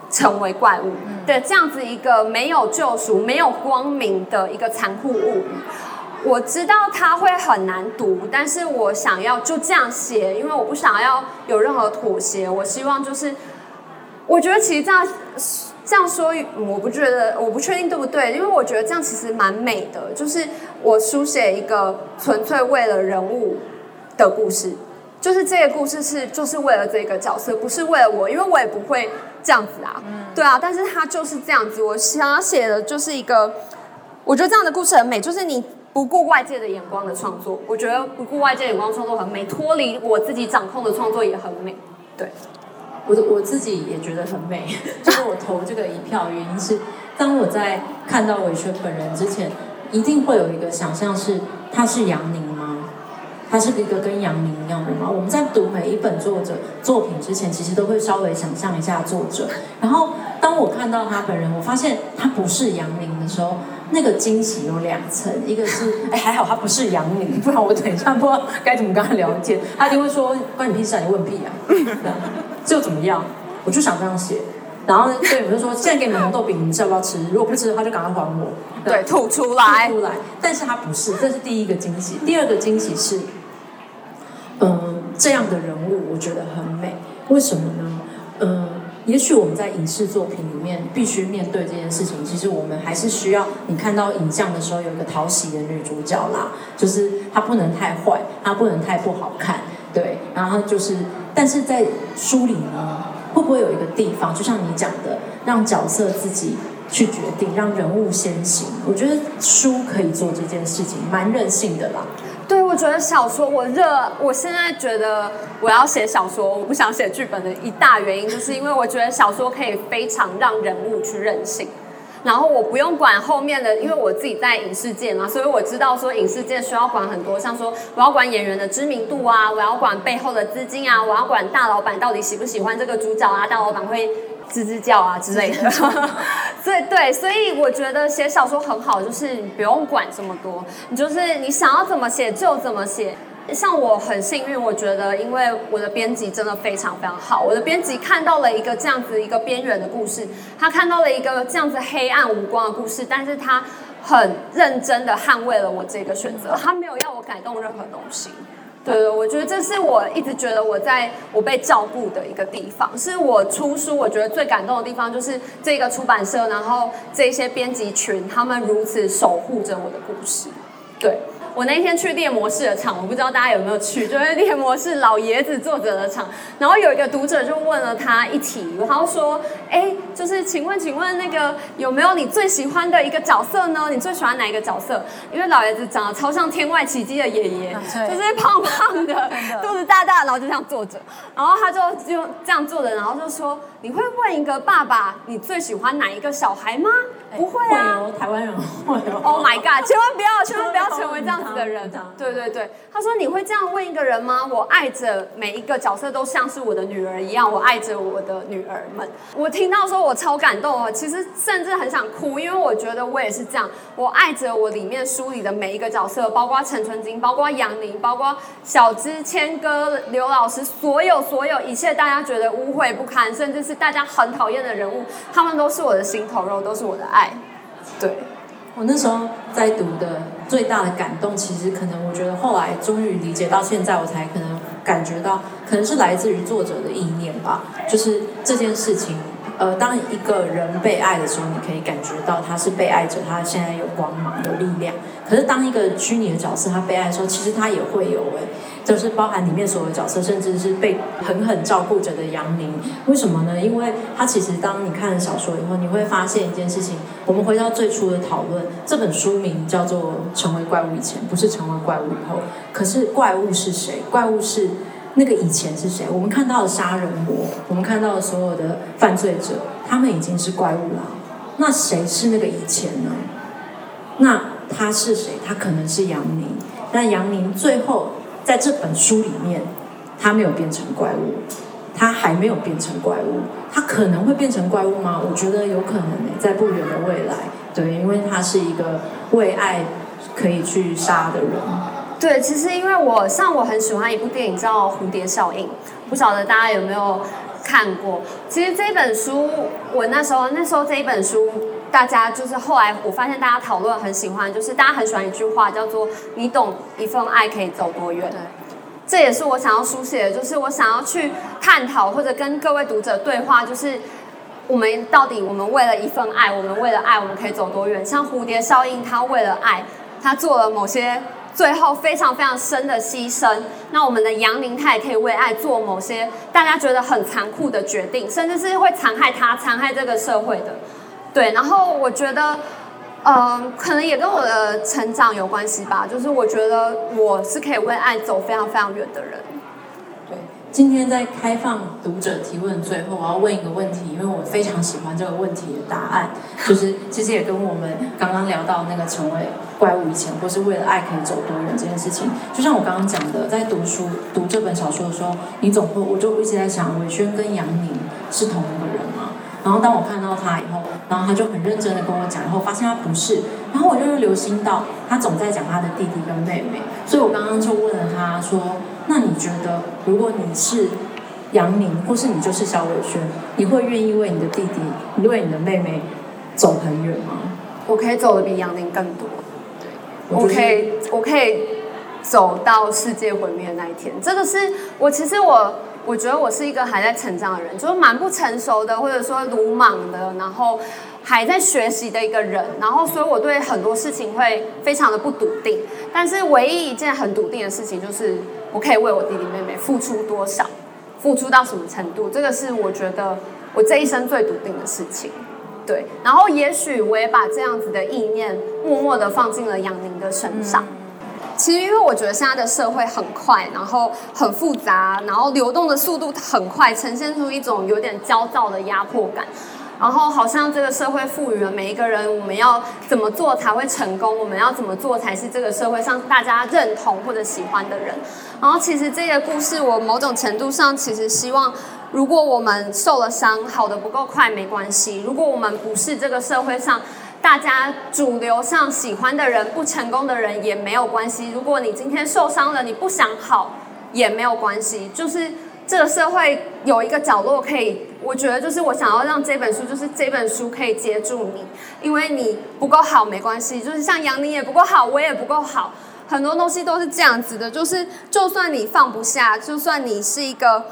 Speaker 2: 成为怪物的这样子一个没有救赎、没有光明的一个残酷物语。我知道它会很难读，但是我想要就这样写，因为我不想要有任何妥协。我希望就是，我觉得其实这样。这样说，我不觉得，我不确定对不对，因为我觉得这样其实蛮美的，就是我书写一个纯粹为了人物的故事，就是这个故事是就是为了这个角色，不是为了我，因为我也不会这样子啊，对啊，但是他就是这样子，我想要写的就是一个，我觉得这样的故事很美，就是你不顾外界的眼光的创作，我觉得不顾外界眼光创作很美，脱离我自己掌控的创作也很美，对。
Speaker 1: 我我自己也觉得很美，就是我投这个一票，原因是当我在看到玮轩本人之前，一定会有一个想象是他是杨宁吗？他是一个跟杨宁一样的吗？我们在读每一本作者作品之前，其实都会稍微想象一下作者。然后当我看到他本人，我发现他不是杨宁的时候，那个惊喜有两层，一个是哎还好他不是养女，不然我等一下不知道该怎么跟他聊天，他就会说关你屁事啊，你问屁啊。就怎么样，我就想这样写，然后呢，对，我就说现在给你们红豆饼，你们是要不要吃？如果不吃的话，就赶快还我。
Speaker 2: 对，吐出来，
Speaker 1: 吐出来。但是他不是，这是第一个惊喜。第二个惊喜是，嗯，这样的人物我觉得很美。为什么呢？嗯，也许我们在影视作品里面必须面对这件事情。其实我们还是需要，你看到影像的时候有一个讨喜的女主角啦，就是她不能太坏，她不能太不好看。对，然后就是，但是在书里呢，会不会有一个地方，就像你讲的，让角色自己去决定，让人物先行？我觉得书可以做这件事情，蛮任性的啦。
Speaker 2: 我觉得小说我热，我现在觉得我要写小说，我不想写剧本的一大原因，就是因为我觉得小说可以非常让人物去任性。然后我不用管后面的，因为我自己在影视界嘛，所以我知道说影视界需要管很多，像说我要管演员的知名度啊，我要管背后的资金啊，我要管大老板到底喜不喜欢这个主角啊，大老板会吱吱叫啊之类的。所以对，所以我觉得写小说很好，就是你不用管这么多，你就是你想要怎么写就怎么写。像我很幸运，我觉得因为我的编辑真的非常非常好，我的编辑看到了一个这样子一个边缘的故事，他看到了一个这样子黑暗无光的故事，但是他很认真的捍卫了我这个选择，他没有要我改动任何东西。对，我觉得这是我一直觉得我在我被照顾的一个地方，是我出书我觉得最感动的地方，就是这个出版社，然后这些编辑群，他们如此守护着我的故事，对。我那天去猎魔士的场，我不知道大家有没有去，就是猎魔士老爷子作者的场。然后有一个读者就问了他一题，然后说：“哎，就是请问，请问那个有没有你最喜欢的一个角色呢？你最喜欢哪一个角色？因为老爷子长得超像《天外奇迹》的爷爷，就是胖胖的，肚子大大，然后就这样坐着。然后他就就这样坐着，然后就说：你会问一个爸爸，你最喜欢哪一个小孩吗？”不会啊，
Speaker 1: 会台湾人会哦。
Speaker 2: Oh my god！千万不要，千万不要成为这样子的人。对对对，他说，你会这样问一个人吗？我爱着每一个角色都像是我的女儿一样，我爱着我的女儿们。我听到说，我超感动哦。其实甚至很想哭，因为我觉得我也是这样。我爱着我里面书里的每一个角色，包括陈春金，包括杨宁，包括小芝、谦哥、刘老师，所有所有一切大家觉得污秽不堪，甚至是大家很讨厌的人物，他们都是我的心头肉，都是我的爱。对，
Speaker 1: 我那时候在读的最大的感动，其实可能我觉得后来终于理解到现在，我才可能感觉到，可能是来自于作者的意念吧。就是这件事情呃，当一个人被爱的时候，你可以感觉到他是被爱者，他现在有光芒、有力量。可是当一个虚拟的角色他被爱的时候，其实他也会有哎，就是包含里面所有角色，甚至是被狠狠照顾着的杨宁。为什么呢？因为他其实当你看了小说以后，你会发现一件事情。我们回到最初的讨论，这本书名叫做《成为怪物以前》，不是成为怪物以后。可是怪物是谁？怪物是。那个以前是谁？我们看到的杀人魔，我们看到的所有的犯罪者，他们已经是怪物了。那谁是那个以前呢？那他是谁？他可能是杨宁。但杨宁最后在这本书里面，他没有变成怪物，他还没有变成怪物。他可能会变成怪物吗？我觉得有可能诶，在不远的未来。对，因为他是一个为爱可以去杀的人。
Speaker 2: 对，其实因为我像我很喜欢一部电影叫《蝴蝶效应》，不晓得大家有没有看过。其实这本书，我那时候那时候这一本书，大家就是后来我发现大家讨论很喜欢，就是大家很喜欢一句话叫做“你懂一份爱可以走多远”。对，这也是我想要书写的，就是我想要去探讨或者跟各位读者对话，就是我们到底我们为了一份爱，我们为了爱，我们可以走多远？像蝴蝶效应，他为了爱，他做了某些。最后非常非常深的牺牲，那我们的杨宁他也可以为爱做某些大家觉得很残酷的决定，甚至是会残害他、残害这个社会的。对，然后我觉得，嗯、可能也跟我的成长有关系吧，就是我觉得我是可以为爱走非常非常远的人。
Speaker 1: 今天在开放读者提问最后，我要问一个问题，因为我非常喜欢这个问题的答案，就是其实也跟我们刚刚聊到那个成为怪物以前，或是为了爱可以走多远这件事情，就像我刚刚讲的，在读书读这本小说的时候，你总会我就一直在想，伟轩跟杨宁是同一个人吗？然后当我看到他以后，然后他就很认真的跟我讲，然后发现他不是，然后我就留心到他总在讲他的弟弟跟妹妹，所以我刚刚就问了他说。那你觉得，如果你是杨宁，或是你就是萧伟轩，你会愿意为你的弟弟，为你的妹妹走很远吗？
Speaker 2: 我可以走得比杨宁更多，对，我可以，我可以走到世界毁灭的那一天。这个是我其实我，我觉得我是一个还在成长的人，就是蛮不成熟的，或者说鲁莽的，然后还在学习的一个人。然后，所以我对很多事情会非常的不笃定。但是，唯一一件很笃定的事情就是。我可以为我弟弟妹妹付出多少，付出到什么程度？这个是我觉得我这一生最笃定的事情。对，然后也许我也把这样子的意念默默的放进了杨宁的身上。其实，因为我觉得现在的社会很快，然后很复杂，然后流动的速度很快，呈现出一种有点焦躁的压迫感。然后好像这个社会赋予了每一个人，我们要怎么做才会成功？我们要怎么做才是这个社会上大家认同或者喜欢的人？然后其实这个故事，我某种程度上其实希望，如果我们受了伤，好的不够快没关系；如果我们不是这个社会上大家主流上喜欢的人，不成功的人也没有关系。如果你今天受伤了，你不想好也没有关系，就是。这个社会有一个角落可以，我觉得就是我想要让这本书，就是这本书可以接住你，因为你不够好没关系，就是像杨宁也不够好，我也不够好，很多东西都是这样子的，就是就算你放不下，就算你是一个，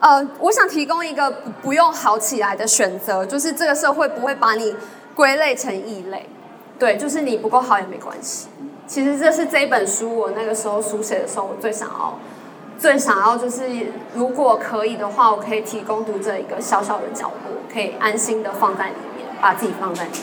Speaker 2: 呃，我想提供一个不不用好起来的选择，就是这个社会不会把你归类成异类，对，就是你不够好也没关系。其实这是这本书我那个时候书写的时候，我最想要。最想要就是，如果可以的话，我可以提供读者一个小小的角落，可以安心的放在里面，把自己放在里面。